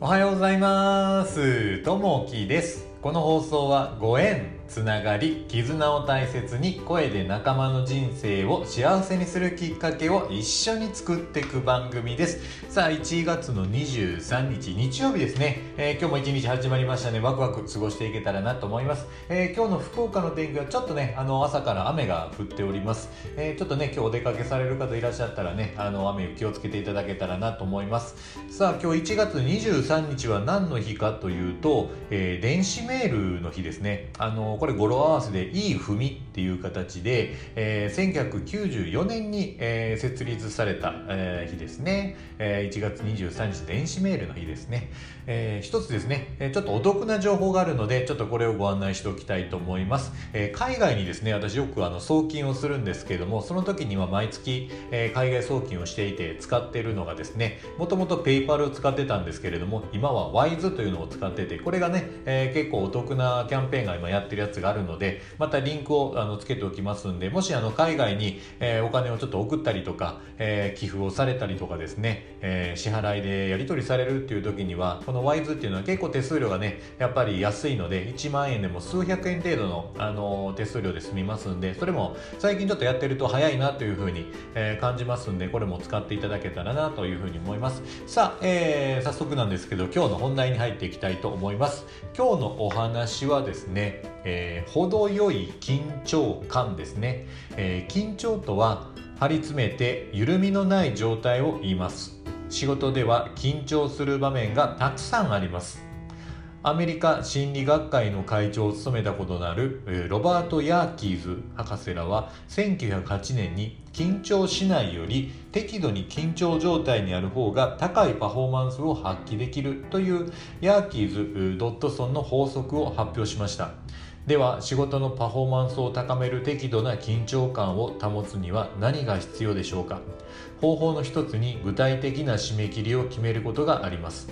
おはようございます。ともきです。この放送はご縁。つながり絆を大切に声で仲間の人生を幸せにするきっかけを一緒に作っていく番組です。さあ1月の23日日曜日ですね、えー、今日も一日始まりましたね。ワクワク過ごしていけたらなと思います、えー、今日の福岡の天気はちょっとねあの朝から雨が降っております、えー、ちょっとね今日お出かけされる方いらっしゃったらねあの雨気をつけていただけたらなと思います。さあ今日1月23日は何の日かというと、え電子メールの日ですね。あのこれ語呂合わせでいい踏みっていう形で、えー、1994年に、えー、設立された、えー、日ですね、えー、1月23日電子メールの日ですね、えー、一つですね、えちょっとお得な情報があるのでちょっとこれをご案内しておきたいと思います、えー、海外にですね私よくあの送金をするんですけれどもその時には毎月、えー、海外送金をしていて使っているのがですねもともとペイパルを使ってたんですけれども今は WISE というのを使っててこれがね、えー、結構お得なキャンペーンが今やってるやつがあるのでまたリンクをあののつけておきますんでもしあの海外に、えー、お金をちょっと送ったりとか、えー、寄付をされたりとかですね、えー、支払いでやり取りされるっていう時にはこの WISE っていうのは結構手数料がねやっぱり安いので1万円でも数百円程度の、あの手数料で済みますんでそれも最近ちょっとやってると早いなというふうに、えー、感じますんでこれも使っていただけたらなというふうに思います。さあ、えー、早速なんですけど今日の本題に入っていきたいと思います。今日のお話はですね、えー、程よい緊張感ですね、えー、緊張とは張り詰めて緩みのない状態を言います。仕事では緊張する場面がたくさんあります。アメリカ心理学会の会長を務めたことのあるロバート・ヤーキーズ博士らは1908年に緊張しないより適度に緊張状態にある方が高いパフォーマンスを発揮できるというヤーキーズ・ドットソンの法則を発表しました。では仕事のパフォーマンスを高める適度な緊張感を保つには何が必要でしょうか？方法の一つに具体的な締め切りを決めることがあります。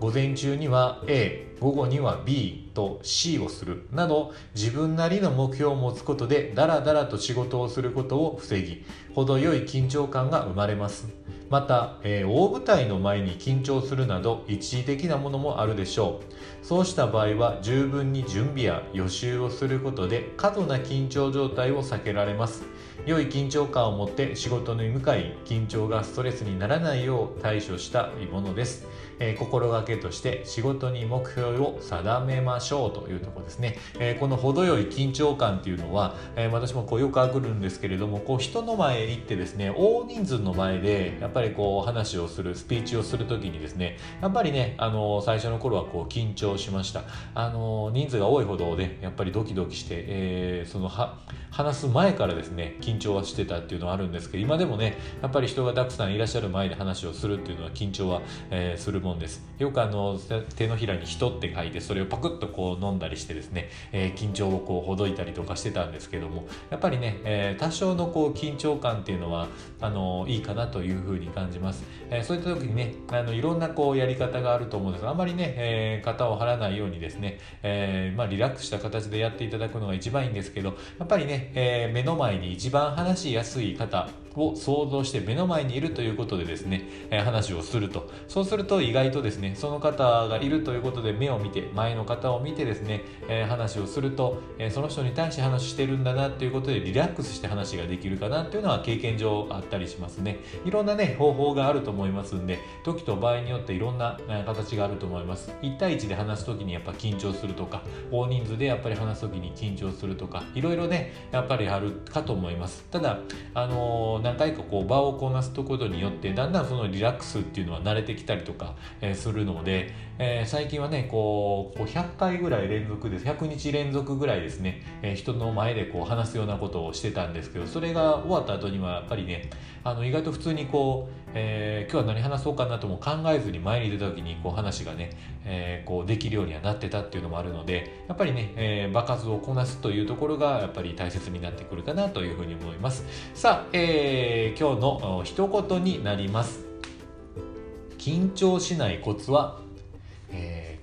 午前中には A 午後には B と C をするなど自分なりの目標を持つことでダラダラと仕事をすることを防ぎ程よい緊張感が生まれます。また、えー、大舞台の前に緊張するなど一時的なものもあるでしょう。そうした場合は十分に準備や予習をすることで過度な緊張状態を避けられます。良い緊張感を持って仕事に向かい緊張がストレスにならないよう対処したいものです、えー、心がけとして仕事に目標を定めましょうというとこですね、えー、この程よい緊張感っていうのは、えー、私もこうよくあるんですけれどもこう人の前へ行ってですね大人数の前でやっぱりこう話をするスピーチをする時にですねやっぱりねあの最初の頃はこう緊張しました。あの人数が多いほどねやっぱりドキドキして、えー、その話す前からですね緊張はしてたっていうのはあるんですけど今でもねやっぱり人がたくさんいらっしゃる前で話をするっていうのは緊張は、え、するものんです。よくあの手のひらに「人」って書いてそれをパクッとこう飲んだりしてですね、えー、緊張をこうほどいたりとかしてたんですけどもやっぱりね、えー、多少のこう緊張感っていうのはあのいいかなというふうに感じます、えそういった時にねあのいろんなこうやり方があると思うんですがあまりね、え肩を張らないようにですね、えまあ、リラックスした形でやっていただくのが一番いいんですけどやっぱりね、え目の前に一番話しやすい方を想像して目の前にいるということでですね、え話をすると。そうすると意外とですねその方がいるということで目を見て前の方を見てですね、え話をすると、えその人に対して話してるんだなということでリラックスして話ができるかなというのは経験上あったりしますね。いろんなね方法があると思いますんで時と場合によっていろんな形があると思います。1対1で話す時にやっぱ緊張するとか大人数でやっぱり話す時に緊張するとかいろいろねやっぱりあるかと思います。ただあのー、何回かこう場をこなすことによってだんだんそのリラックスっていうのは慣れてきたりとか、え、するので、えー、最近はねこうこう100回ぐらい連続で100日連続ぐらいですね、えー、人の前でこう話すようなことをしてたんですけどそれが終わった後にはやっぱりねあの意外と普通にこう、え、今日は何話そうかなとも考えずに前に出た時にこう話がね、え、こうできるようにはなってたっていうのもあるのでやっぱりね、え、場数をこなすというところがやっぱり大切になってくるかなというふうに思います。さあ、えー、今日の一言になります。緊張しないコツは、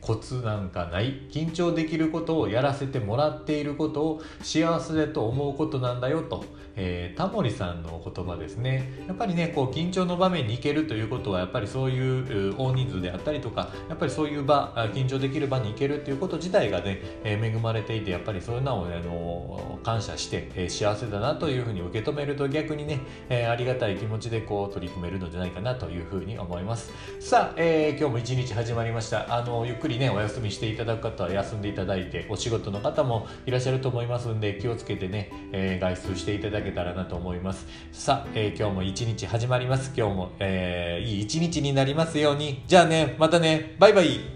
コツなんかない緊張できることをやらせてもらっていることを幸せだと思うことなんだよと。えー、タモリさんの言葉ですね。やっぱりねこう緊張の場面に行けるということはやっぱりそういう大人数であったりとかやっぱりそういう場緊張できる場に行けるということ自体がね、えー、恵まれていてやっぱりそういうのを、ね、あの感謝して、えー、幸せだなというふうに受け止めると逆にね、えー、ありがたい気持ちでこう取り組めるのじゃないかなというふうに思います。さあ、えー、今日も一日始まりました。あのゆっくりねお休みしていただく方は休んでいただいてお仕事の方もいらっしゃると思いますんで気をつけてね、えー、外出していただけたらなと思います。さあ、えー、今日も一日始まります。今日も、えー、いい一日になりますように。じゃあねまたね。バイバイ。